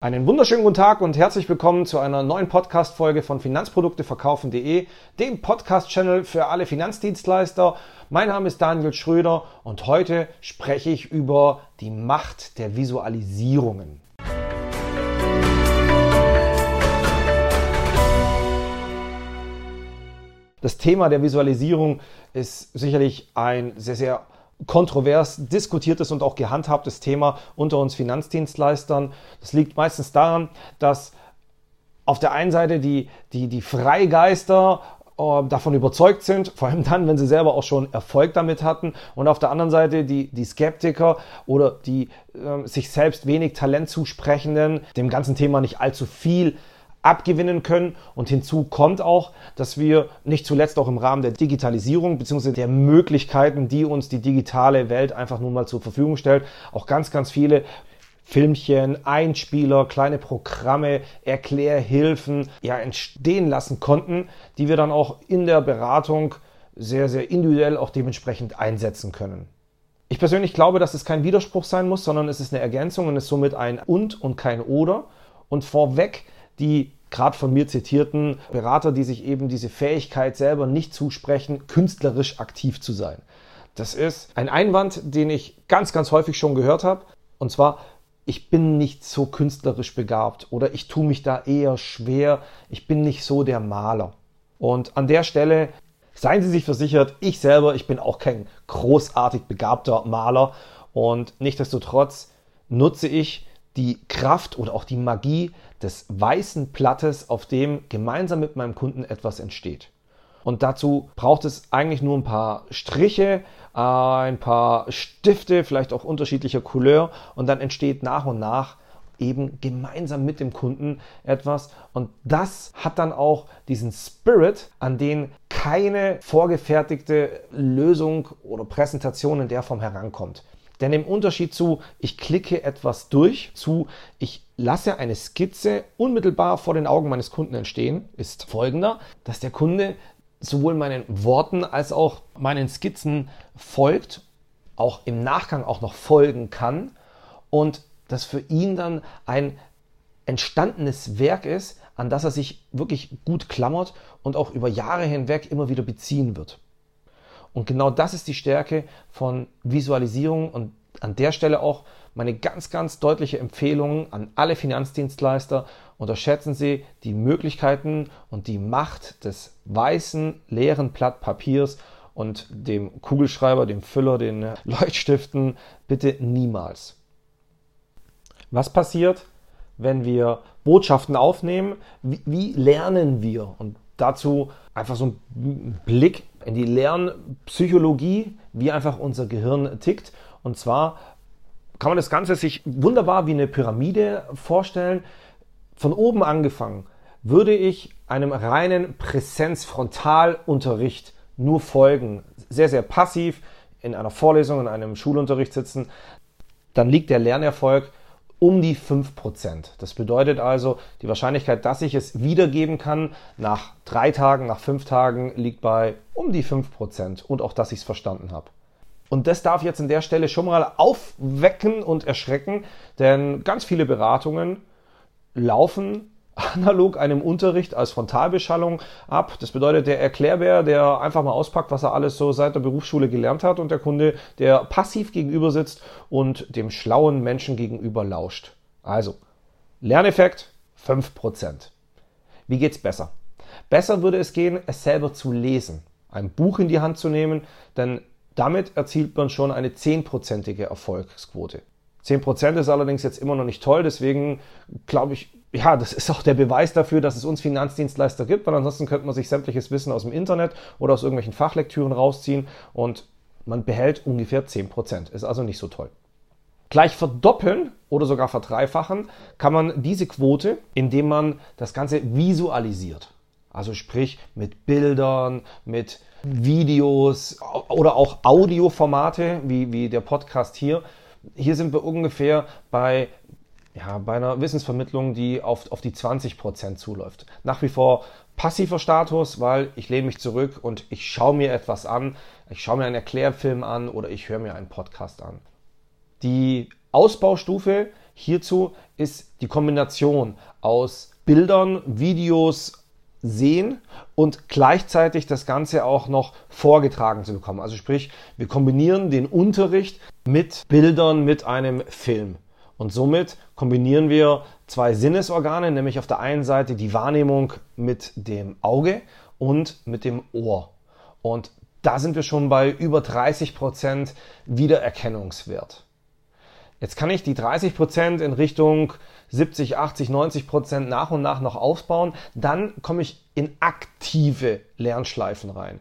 Einen wunderschönen guten Tag und herzlich willkommen zu einer neuen Podcast-Folge von Finanzprodukteverkaufen.de, dem Podcast-Channel für alle Finanzdienstleister. Mein Name ist Daniel Schröder und heute spreche ich über die Macht der Visualisierungen. Das Thema der Visualisierung ist sicherlich ein sehr, sehr kontrovers diskutiertes und auch gehandhabtes Thema unter uns Finanzdienstleistern. Das liegt meistens daran, dass auf der einen Seite die, die, die Freigeister äh, davon überzeugt sind, vor allem dann, wenn sie selber auch schon Erfolg damit hatten. Und auf der anderen Seite die, die Skeptiker oder die äh, sich selbst wenig Talent zusprechenden, dem ganzen Thema nicht allzu viel abgewinnen können. Und hinzu kommt auch, dass wir nicht zuletzt auch im Rahmen der Digitalisierung bzw. der Möglichkeiten, die uns die digitale Welt einfach nun mal zur Verfügung stellt, auch ganz, ganz viele Filmchen, Einspieler, kleine Programme, Erklärhilfen ja entstehen lassen konnten, die wir dann auch in der Beratung sehr, sehr individuell auch dementsprechend einsetzen können. Ich persönlich glaube, dass es kein Widerspruch sein muss, sondern es ist eine Ergänzung und ist somit ein und und kein oder. Und vorweg die gerade von mir zitierten Berater, die sich eben diese Fähigkeit selber nicht zusprechen, künstlerisch aktiv zu sein. Das ist ein Einwand, den ich ganz, ganz häufig schon gehört habe. Und zwar, ich bin nicht so künstlerisch begabt oder ich tue mich da eher schwer. Ich bin nicht so der Maler. Und an der Stelle seien Sie sich versichert, ich selber, ich bin auch kein großartig begabter Maler. Und nichtsdestotrotz nutze ich die Kraft oder auch die Magie des weißen Blattes, auf dem gemeinsam mit meinem Kunden etwas entsteht. Und dazu braucht es eigentlich nur ein paar Striche, ein paar Stifte, vielleicht auch unterschiedlicher Couleur und dann entsteht nach und nach eben gemeinsam mit dem Kunden etwas und das hat dann auch diesen Spirit, an den keine vorgefertigte Lösung oder Präsentation in der Form herankommt. Denn im Unterschied zu, ich klicke etwas durch, zu, ich lasse eine Skizze unmittelbar vor den Augen meines Kunden entstehen, ist folgender, dass der Kunde sowohl meinen Worten als auch meinen Skizzen folgt, auch im Nachgang auch noch folgen kann und das für ihn dann ein entstandenes Werk ist, an das er sich wirklich gut klammert und auch über Jahre hinweg immer wieder beziehen wird. Und genau das ist die Stärke von Visualisierung und an der Stelle auch meine ganz, ganz deutliche Empfehlung an alle Finanzdienstleister. Unterschätzen Sie die Möglichkeiten und die Macht des weißen, leeren Blatt Papiers und dem Kugelschreiber, dem Füller, den Leuchtstiften bitte niemals. Was passiert, wenn wir Botschaften aufnehmen? Wie, wie lernen wir? Und dazu einfach so ein Blick in die Lernpsychologie, wie einfach unser Gehirn tickt. Und zwar kann man das Ganze sich wunderbar wie eine Pyramide vorstellen. Von oben angefangen würde ich einem reinen Präsenz-Frontalunterricht nur folgen, sehr, sehr passiv in einer Vorlesung, in einem Schulunterricht sitzen, dann liegt der Lernerfolg um die 5%. Das bedeutet also, die Wahrscheinlichkeit, dass ich es wiedergeben kann nach drei Tagen, nach fünf Tagen, liegt bei um die 5% und auch, dass ich es verstanden habe. Und das darf jetzt an der Stelle schon mal aufwecken und erschrecken, denn ganz viele Beratungen laufen analog einem Unterricht als Frontalbeschallung ab. Das bedeutet, der Erklärbär, der einfach mal auspackt, was er alles so seit der Berufsschule gelernt hat und der Kunde, der passiv gegenüber sitzt und dem schlauen Menschen gegenüber lauscht. Also, Lerneffekt 5%. Wie geht's besser? Besser würde es gehen, es selber zu lesen, ein Buch in die Hand zu nehmen, denn damit erzielt man schon eine 10%ige Erfolgsquote. 10% ist allerdings jetzt immer noch nicht toll, deswegen glaube ich, ja, das ist auch der Beweis dafür, dass es uns Finanzdienstleister gibt, weil ansonsten könnte man sich sämtliches Wissen aus dem Internet oder aus irgendwelchen Fachlektüren rausziehen und man behält ungefähr 10%. Ist also nicht so toll. Gleich verdoppeln oder sogar verdreifachen kann man diese Quote, indem man das Ganze visualisiert. Also sprich mit Bildern, mit Videos oder auch Audioformate, wie, wie der Podcast hier. Hier sind wir ungefähr bei, ja, bei einer Wissensvermittlung, die auf, auf die 20% zuläuft. Nach wie vor passiver Status, weil ich lehne mich zurück und ich schaue mir etwas an. Ich schaue mir einen Erklärfilm an oder ich höre mir einen Podcast an. Die Ausbaustufe hierzu ist die Kombination aus Bildern, Videos, sehen und gleichzeitig das Ganze auch noch vorgetragen zu bekommen. Also sprich, wir kombinieren den Unterricht mit Bildern, mit einem Film. Und somit kombinieren wir zwei Sinnesorgane, nämlich auf der einen Seite die Wahrnehmung mit dem Auge und mit dem Ohr. Und da sind wir schon bei über 30 Prozent Wiedererkennungswert. Jetzt kann ich die 30 Prozent in Richtung 70, 80, 90 Prozent nach und nach noch aufbauen. Dann komme ich in aktive Lernschleifen rein.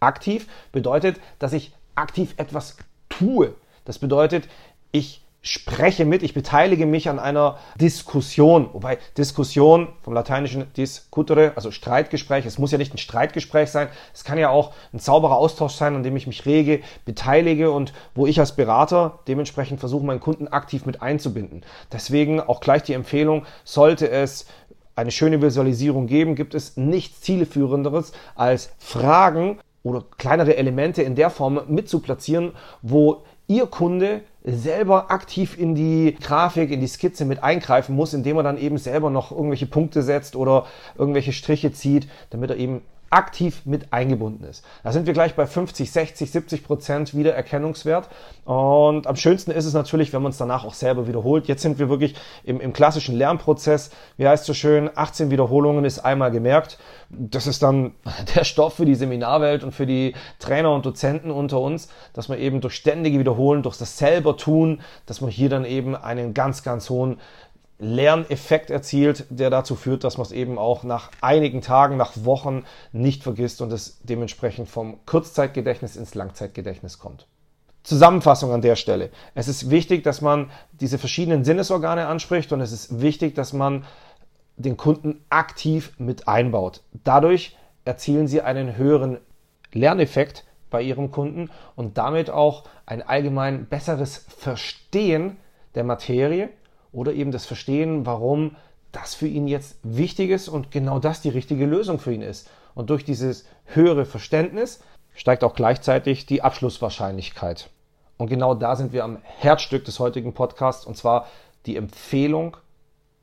Aktiv bedeutet, dass ich aktiv etwas tue. Das bedeutet, ich spreche mit, ich beteilige mich an einer Diskussion. Wobei Diskussion vom lateinischen discutere, also Streitgespräch, es muss ja nicht ein Streitgespräch sein, es kann ja auch ein sauberer Austausch sein, an dem ich mich rege, beteilige und wo ich als Berater dementsprechend versuche, meinen Kunden aktiv mit einzubinden. Deswegen auch gleich die Empfehlung, sollte es eine schöne Visualisierung geben, gibt es nichts zielführenderes als Fragen oder kleinere Elemente in der Form mitzuplatzieren, wo Ihr Kunde selber aktiv in die Grafik, in die Skizze mit eingreifen muss, indem er dann eben selber noch irgendwelche Punkte setzt oder irgendwelche Striche zieht, damit er eben aktiv mit eingebunden ist. Da sind wir gleich bei 50, 60, 70 Prozent Wiedererkennungswert. Und am schönsten ist es natürlich, wenn man es danach auch selber wiederholt. Jetzt sind wir wirklich im, im klassischen Lernprozess. Wie heißt so schön? 18 Wiederholungen ist einmal gemerkt. Das ist dann der Stoff für die Seminarwelt und für die Trainer und Dozenten unter uns, dass man eben durch ständige Wiederholen, durch das selber tun, dass man hier dann eben einen ganz, ganz hohen Lerneffekt erzielt, der dazu führt, dass man es eben auch nach einigen Tagen, nach Wochen nicht vergisst und es dementsprechend vom Kurzzeitgedächtnis ins Langzeitgedächtnis kommt. Zusammenfassung an der Stelle. Es ist wichtig, dass man diese verschiedenen Sinnesorgane anspricht und es ist wichtig, dass man den Kunden aktiv mit einbaut. Dadurch erzielen Sie einen höheren Lerneffekt bei Ihrem Kunden und damit auch ein allgemein besseres Verstehen der Materie oder eben das Verstehen, warum das für ihn jetzt wichtig ist und genau das die richtige Lösung für ihn ist. Und durch dieses höhere Verständnis steigt auch gleichzeitig die Abschlusswahrscheinlichkeit. Und genau da sind wir am Herzstück des heutigen Podcasts und zwar die Empfehlung,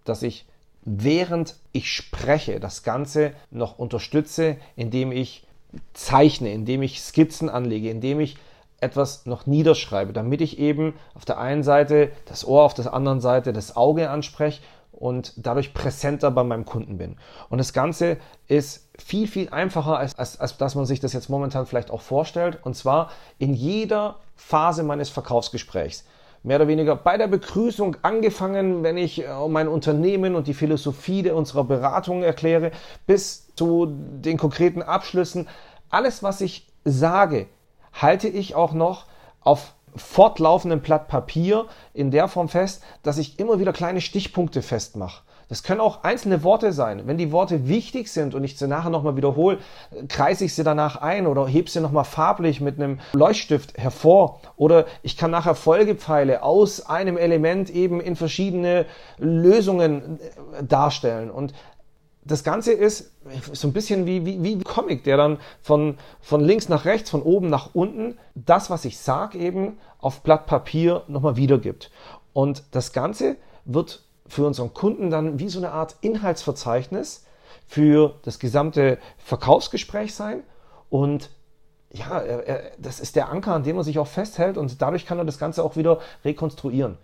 dass ich während ich spreche das Ganze noch unterstütze, indem ich zeichne, indem ich Skizzen anlege, indem ich etwas noch niederschreibe, damit ich eben auf der einen Seite das Ohr, auf der anderen Seite das Auge anspreche und dadurch präsenter bei meinem Kunden bin. Und das Ganze ist viel, viel einfacher, als, als, als dass man sich das jetzt momentan vielleicht auch vorstellt. Und zwar in jeder Phase meines Verkaufsgesprächs. Mehr oder weniger bei der Begrüßung angefangen, wenn ich äh, mein Unternehmen und die Philosophie unserer Beratung erkläre, bis zu den konkreten Abschlüssen. Alles, was ich sage, halte ich auch noch auf fortlaufendem Blatt Papier in der Form fest, dass ich immer wieder kleine Stichpunkte festmache. Das können auch einzelne Worte sein. Wenn die Worte wichtig sind und ich sie nachher nochmal wiederhole, kreise ich sie danach ein oder hebe sie nochmal farblich mit einem Leuchtstift hervor. Oder ich kann nachher Folgepfeile aus einem Element eben in verschiedene Lösungen äh, darstellen. Und das Ganze ist so ein bisschen wie, wie, wie Comic, der dann von, von links nach rechts, von oben nach unten das, was ich sage, eben auf Blatt Papier nochmal wiedergibt. Und das Ganze wird für unseren Kunden dann wie so eine Art Inhaltsverzeichnis für das gesamte Verkaufsgespräch sein. Und ja, das ist der Anker, an dem er sich auch festhält und dadurch kann er das Ganze auch wieder rekonstruieren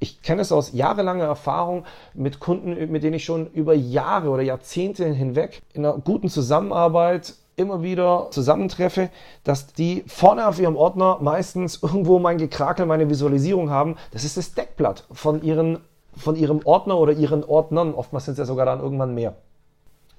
ich kenne es aus jahrelanger Erfahrung mit Kunden, mit denen ich schon über Jahre oder Jahrzehnte hinweg in einer guten Zusammenarbeit immer wieder zusammentreffe, dass die vorne auf ihrem Ordner meistens irgendwo mein Gekrakel, meine Visualisierung haben. Das ist das Deckblatt von, ihren, von ihrem Ordner oder ihren Ordnern. Oftmals sind es ja sogar dann irgendwann mehr.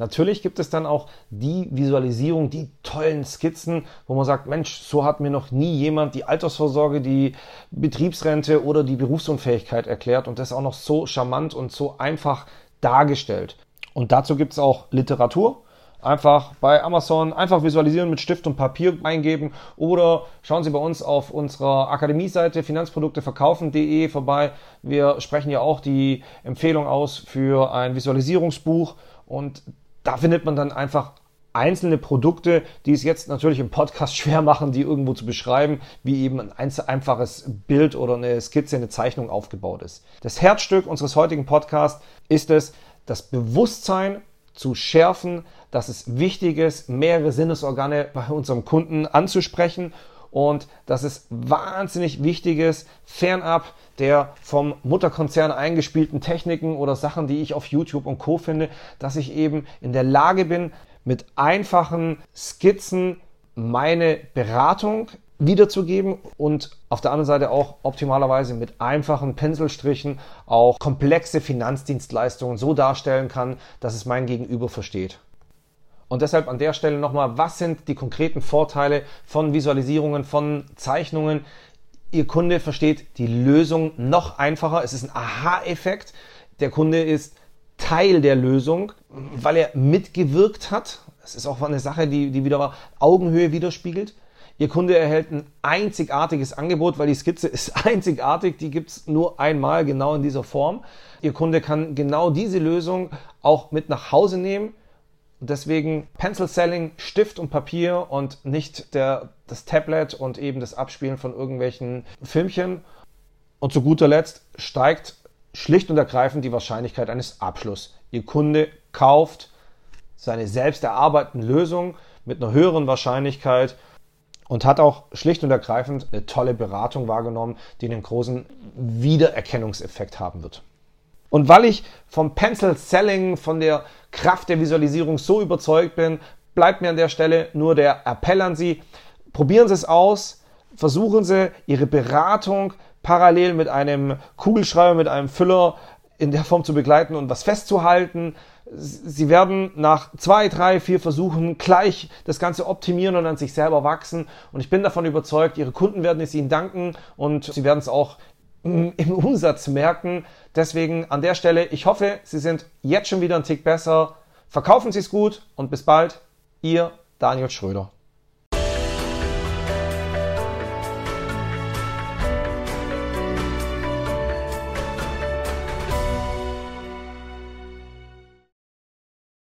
Natürlich gibt es dann auch die Visualisierung, die tollen Skizzen, wo man sagt, Mensch, so hat mir noch nie jemand die Altersvorsorge, die Betriebsrente oder die Berufsunfähigkeit erklärt und das auch noch so charmant und so einfach dargestellt. Und dazu gibt es auch Literatur. Einfach bei Amazon einfach visualisieren mit Stift und Papier eingeben oder schauen Sie bei uns auf unserer Akademie-Seite finanzprodukteverkaufen.de vorbei. Wir sprechen ja auch die Empfehlung aus für ein Visualisierungsbuch und da findet man dann einfach einzelne Produkte, die es jetzt natürlich im Podcast schwer machen, die irgendwo zu beschreiben, wie eben ein einfaches Bild oder eine Skizze, eine Zeichnung aufgebaut ist. Das Herzstück unseres heutigen Podcasts ist es, das Bewusstsein zu schärfen, dass es wichtig ist, mehrere Sinnesorgane bei unserem Kunden anzusprechen und dass es wahnsinnig wichtig ist, fernab der vom Mutterkonzern eingespielten Techniken oder Sachen, die ich auf YouTube und Co finde, dass ich eben in der Lage bin, mit einfachen Skizzen meine Beratung wiederzugeben und auf der anderen Seite auch optimalerweise mit einfachen Pinselstrichen auch komplexe Finanzdienstleistungen so darstellen kann, dass es mein Gegenüber versteht. Und deshalb an der Stelle nochmal, was sind die konkreten Vorteile von Visualisierungen, von Zeichnungen? Ihr Kunde versteht die Lösung noch einfacher. Es ist ein Aha-Effekt. Der Kunde ist Teil der Lösung, weil er mitgewirkt hat. Das ist auch eine Sache, die, die wieder Augenhöhe widerspiegelt. Ihr Kunde erhält ein einzigartiges Angebot, weil die Skizze ist einzigartig, die gibt es nur einmal genau in dieser Form. Ihr Kunde kann genau diese Lösung auch mit nach Hause nehmen deswegen Pencil Selling, Stift und Papier und nicht der, das Tablet und eben das Abspielen von irgendwelchen Filmchen. Und zu guter Letzt steigt schlicht und ergreifend die Wahrscheinlichkeit eines Abschlusses. Ihr Kunde kauft seine selbst erarbeiteten Lösungen mit einer höheren Wahrscheinlichkeit und hat auch schlicht und ergreifend eine tolle Beratung wahrgenommen, die einen großen Wiedererkennungseffekt haben wird. Und weil ich vom Pencil Selling, von der Kraft der Visualisierung so überzeugt bin, bleibt mir an der Stelle nur der Appell an Sie. Probieren Sie es aus, versuchen Sie Ihre Beratung parallel mit einem Kugelschreiber, mit einem Füller in der Form zu begleiten und was festzuhalten. Sie werden nach zwei, drei, vier Versuchen gleich das Ganze optimieren und an sich selber wachsen. Und ich bin davon überzeugt, Ihre Kunden werden es Ihnen danken und Sie werden es auch im Umsatz merken. Deswegen an der Stelle, ich hoffe, Sie sind jetzt schon wieder ein Tick besser. Verkaufen Sie es gut und bis bald. Ihr Daniel Schröder.